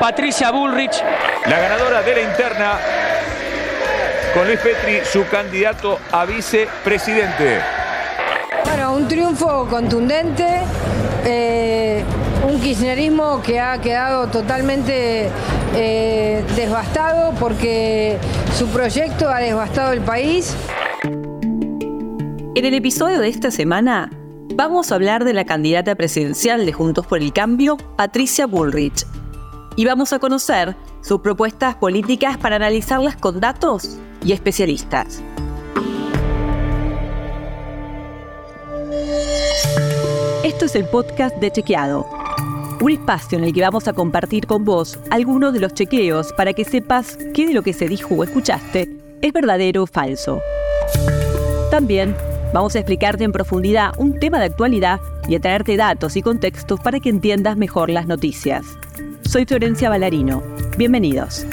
Patricia Bullrich. La ganadora de la interna con Luis Petri, su candidato a vicepresidente. Bueno, un triunfo contundente, eh, un kirchnerismo que ha quedado totalmente eh, devastado porque su proyecto ha devastado el país. En el episodio de esta semana vamos a hablar de la candidata presidencial de Juntos por el Cambio, Patricia Bullrich, y vamos a conocer sus propuestas políticas para analizarlas con datos y especialistas. Esto es el podcast de Chequeado, un espacio en el que vamos a compartir con vos algunos de los chequeos para que sepas qué de lo que se dijo o escuchaste es verdadero o falso. También Vamos a explicarte en profundidad un tema de actualidad y a traerte datos y contextos para que entiendas mejor las noticias. Soy Florencia Ballarino. Bienvenidos.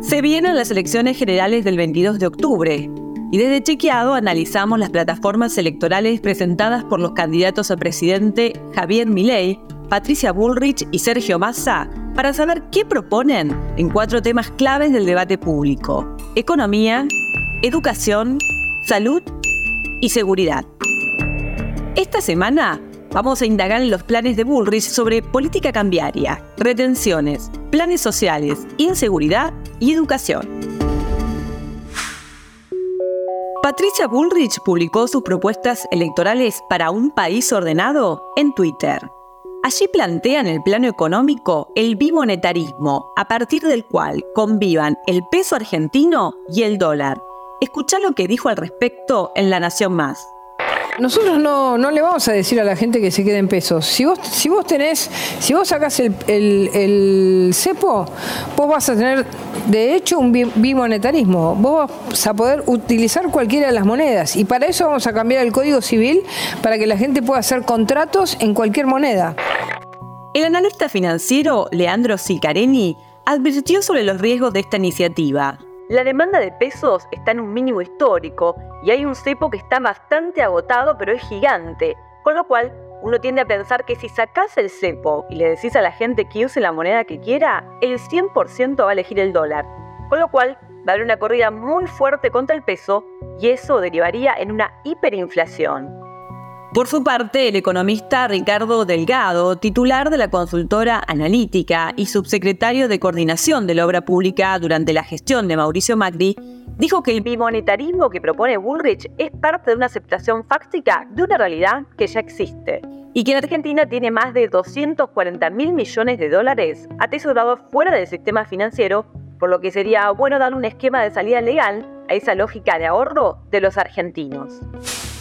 Se vienen las elecciones generales del 22 de octubre y desde Chequeado analizamos las plataformas electorales presentadas por los candidatos a presidente Javier Milei, Patricia Bullrich y Sergio Massa para saber qué proponen en cuatro temas claves del debate público. Economía, educación, salud y seguridad. Esta semana vamos a indagar en los planes de Bullrich sobre política cambiaria, retenciones, planes sociales, inseguridad y educación. Patricia Bullrich publicó sus propuestas electorales para un país ordenado en Twitter. Allí plantea en el plano económico el bimonetarismo, a partir del cual convivan el peso argentino y el dólar, Escucha lo que dijo al respecto en La Nación Más. Nosotros no, no, le vamos a decir a la gente que se quede en pesos. Si vos, si vos tenés, si vos sacás el, el, cepo, vos vas a tener de hecho un bimonetarismo. Vos vas a poder utilizar cualquiera de las monedas. Y para eso vamos a cambiar el código civil para que la gente pueda hacer contratos en cualquier moneda. El analista financiero Leandro Sicareni advirtió sobre los riesgos de esta iniciativa la demanda de pesos está en un mínimo histórico y hay un cepo que está bastante agotado pero es gigante, con lo cual uno tiende a pensar que si sacas el cepo y le decís a la gente que use la moneda que quiera, el 100% va a elegir el dólar, con lo cual va a haber una corrida muy fuerte contra el peso y eso derivaría en una hiperinflación. Por su parte, el economista Ricardo Delgado, titular de la consultora analítica y subsecretario de coordinación de la obra pública durante la gestión de Mauricio Macri, dijo que el bimonetarismo que propone Bullrich es parte de una aceptación fáctica de una realidad que ya existe y que en Argentina tiene más de 240 mil millones de dólares atesorados fuera del sistema financiero, por lo que sería bueno dar un esquema de salida legal a esa lógica de ahorro de los argentinos.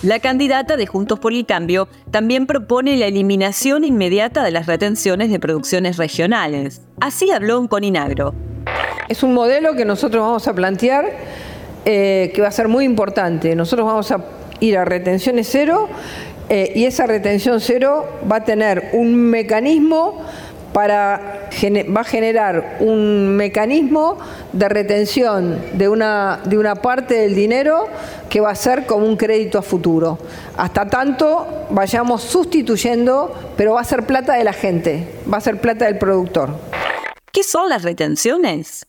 La candidata de Juntos por el Cambio también propone la eliminación inmediata de las retenciones de producciones regionales. Así habló un Coninagro. Es un modelo que nosotros vamos a plantear eh, que va a ser muy importante. Nosotros vamos a ir a retenciones cero eh, y esa retención cero va a tener un mecanismo para va a generar un mecanismo de retención de una, de una parte del dinero que va a ser como un crédito a futuro. Hasta tanto vayamos sustituyendo, pero va a ser plata de la gente, va a ser plata del productor. ¿Qué son las retenciones?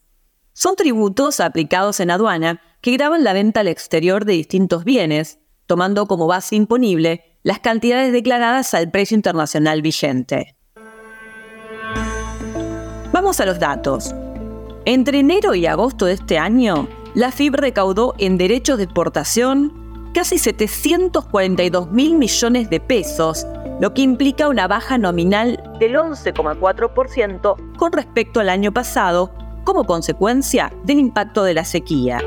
Son tributos aplicados en aduana que graban la venta al exterior de distintos bienes, tomando como base imponible las cantidades declaradas al precio internacional vigente. Vamos a los datos. Entre enero y agosto de este año, la FIB recaudó en derechos de exportación casi 742 mil millones de pesos, lo que implica una baja nominal del 11,4% con respecto al año pasado, como consecuencia del impacto de la sequía.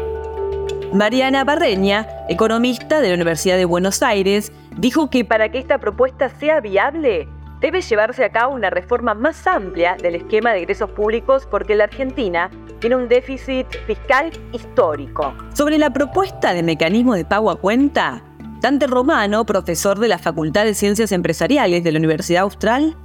Mariana Barreña, economista de la Universidad de Buenos Aires, dijo que para que esta propuesta sea viable, debe llevarse a cabo una reforma más amplia del esquema de ingresos públicos porque la Argentina tiene un déficit fiscal histórico. Sobre la propuesta de mecanismo de pago a cuenta, Dante Romano, profesor de la Facultad de Ciencias Empresariales de la Universidad Austral,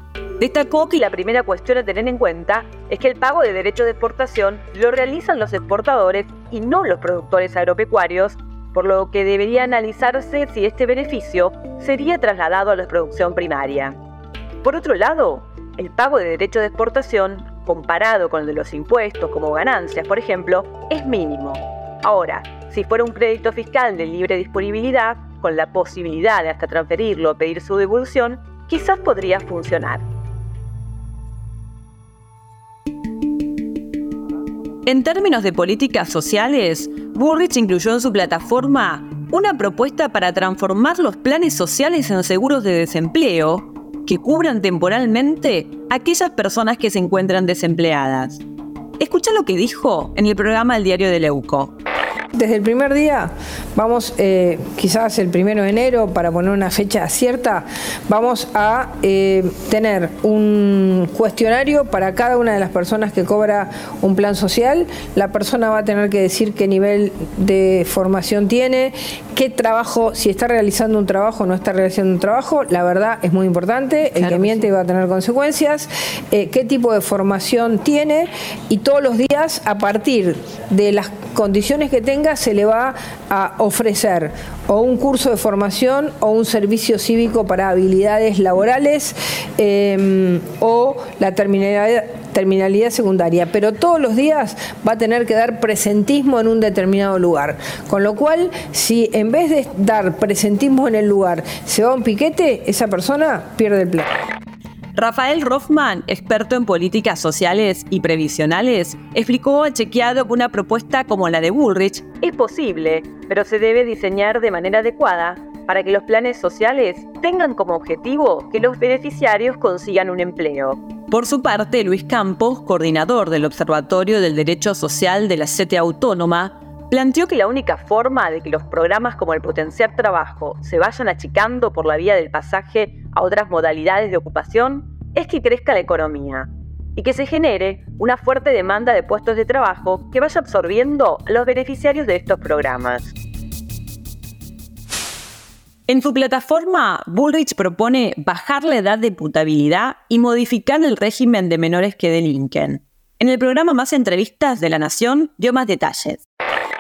destacó que la primera cuestión a tener en cuenta es que el pago de derechos de exportación lo realizan los exportadores y no los productores agropecuarios, por lo que debería analizarse si este beneficio sería trasladado a la producción primaria. Por otro lado, el pago de derechos de exportación, comparado con el de los impuestos como ganancias, por ejemplo, es mínimo. Ahora, si fuera un crédito fiscal de libre disponibilidad, con la posibilidad de hasta transferirlo o pedir su devolución, quizás podría funcionar. En términos de políticas sociales, Bullrich incluyó en su plataforma una propuesta para transformar los planes sociales en seguros de desempleo que cubran temporalmente a aquellas personas que se encuentran desempleadas. Escucha lo que dijo en el programa El Diario de Leuco. Desde el primer día, vamos, eh, quizás el primero de enero, para poner una fecha cierta, vamos a eh, tener un cuestionario para cada una de las personas que cobra un plan social. La persona va a tener que decir qué nivel de formación tiene, qué trabajo, si está realizando un trabajo o no está realizando un trabajo. La verdad es muy importante, el que miente va a tener consecuencias, eh, qué tipo de formación tiene y todos los días a partir de las condiciones que tenga se le va a ofrecer o un curso de formación o un servicio cívico para habilidades laborales em, o la terminalidad, secundaria, pero todos los días va a tener que dar presentismo en un determinado lugar. Con lo cual, si en vez de dar presentismo en el lugar se va a un piquete, esa persona pierde el plan. Rafael Rothman, experto en políticas sociales y previsionales, explicó a Chequeado que una propuesta como la de Bullrich es posible, pero se debe diseñar de manera adecuada para que los planes sociales tengan como objetivo que los beneficiarios consigan un empleo. Por su parte, Luis Campos, coordinador del Observatorio del Derecho Social de la CETE Autónoma, planteó que la única forma de que los programas como el Potenciar Trabajo se vayan achicando por la vía del pasaje a otras modalidades de ocupación es que crezca la economía y que se genere una fuerte demanda de puestos de trabajo que vaya absorbiendo a los beneficiarios de estos programas. En su plataforma, Bullrich propone bajar la edad de putabilidad y modificar el régimen de menores que delinquen. En el programa Más Entrevistas de la Nación dio más detalles.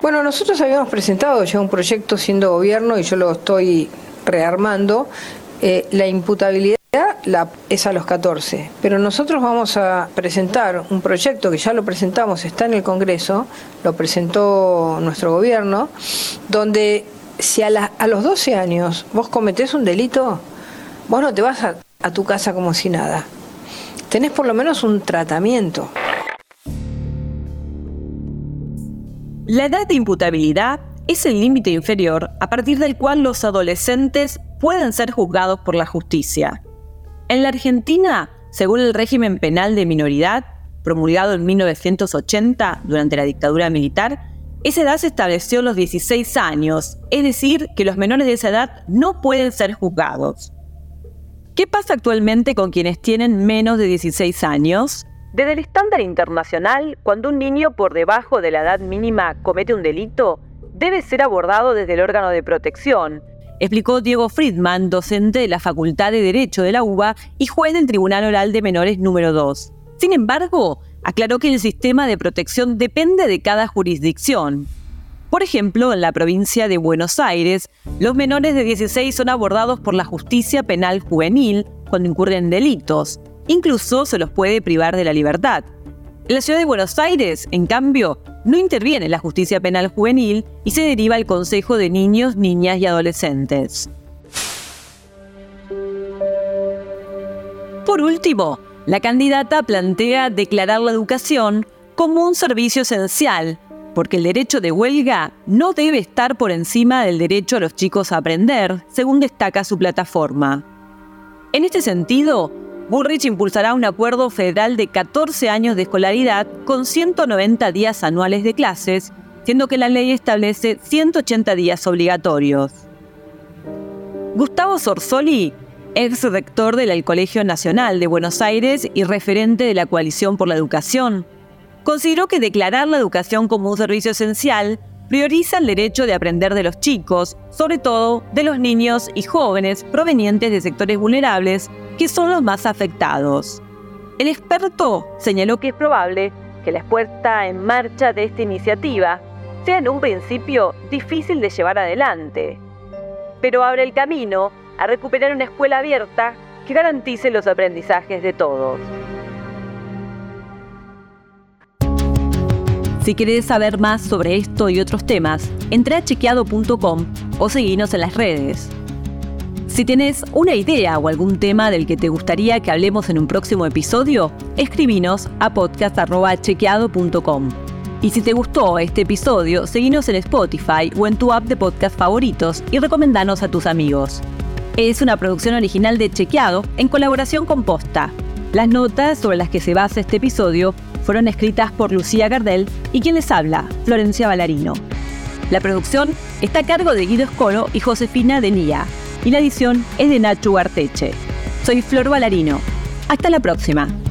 Bueno, nosotros habíamos presentado ya un proyecto siendo gobierno y yo lo estoy rearmando. Eh, la imputabilidad la, es a los 14, pero nosotros vamos a presentar un proyecto que ya lo presentamos, está en el Congreso, lo presentó nuestro gobierno, donde si a, a los 12 años vos cometés un delito, vos no te vas a tu casa como si nada. Tenés por lo menos un tratamiento. La edad de imputabilidad es el límite inferior a partir del cual los adolescentes pueden ser juzgados por la justicia. En la Argentina, según el régimen penal de minoridad, promulgado en 1980 durante la dictadura militar, esa edad se estableció los 16 años, es decir, que los menores de esa edad no pueden ser juzgados. ¿Qué pasa actualmente con quienes tienen menos de 16 años? Desde el estándar internacional, cuando un niño por debajo de la edad mínima comete un delito, debe ser abordado desde el órgano de protección, explicó Diego Friedman, docente de la Facultad de Derecho de la UBA y juez del Tribunal Oral de Menores número 2. Sin embargo, aclaró que el sistema de protección depende de cada jurisdicción. Por ejemplo, en la provincia de Buenos Aires, los menores de 16 son abordados por la justicia penal juvenil cuando incurren delitos, Incluso se los puede privar de la libertad. La ciudad de Buenos Aires, en cambio, no interviene la justicia penal juvenil y se deriva al Consejo de Niños, Niñas y Adolescentes. Por último, la candidata plantea declarar la educación como un servicio esencial, porque el derecho de huelga no debe estar por encima del derecho a los chicos a aprender, según destaca su plataforma. En este sentido, Bullrich impulsará un acuerdo federal de 14 años de escolaridad con 190 días anuales de clases, siendo que la ley establece 180 días obligatorios. Gustavo Sorsoli, ex rector del Colegio Nacional de Buenos Aires y referente de la Coalición por la Educación, consideró que declarar la educación como un servicio esencial prioriza el derecho de aprender de los chicos, sobre todo de los niños y jóvenes provenientes de sectores vulnerables que son los más afectados. El experto señaló que es probable que la puesta en marcha de esta iniciativa sea en un principio difícil de llevar adelante, pero abre el camino a recuperar una escuela abierta que garantice los aprendizajes de todos. Si querés saber más sobre esto y otros temas, entra a chequeado.com o seguinos en las redes. Si tenés una idea o algún tema del que te gustaría que hablemos en un próximo episodio, escribinos a podcast.chequeado.com. Y si te gustó este episodio, seguinos en Spotify o en tu app de podcast favoritos y recomendanos a tus amigos. Es una producción original de Chequeado en colaboración con Posta. Las notas sobre las que se basa este episodio fueron escritas por Lucía Gardel y quien les habla, Florencia Ballarino. La producción está a cargo de Guido Escolo y Josefina Denía y la edición es de Nacho Arteche. Soy Flor Valarino. Hasta la próxima.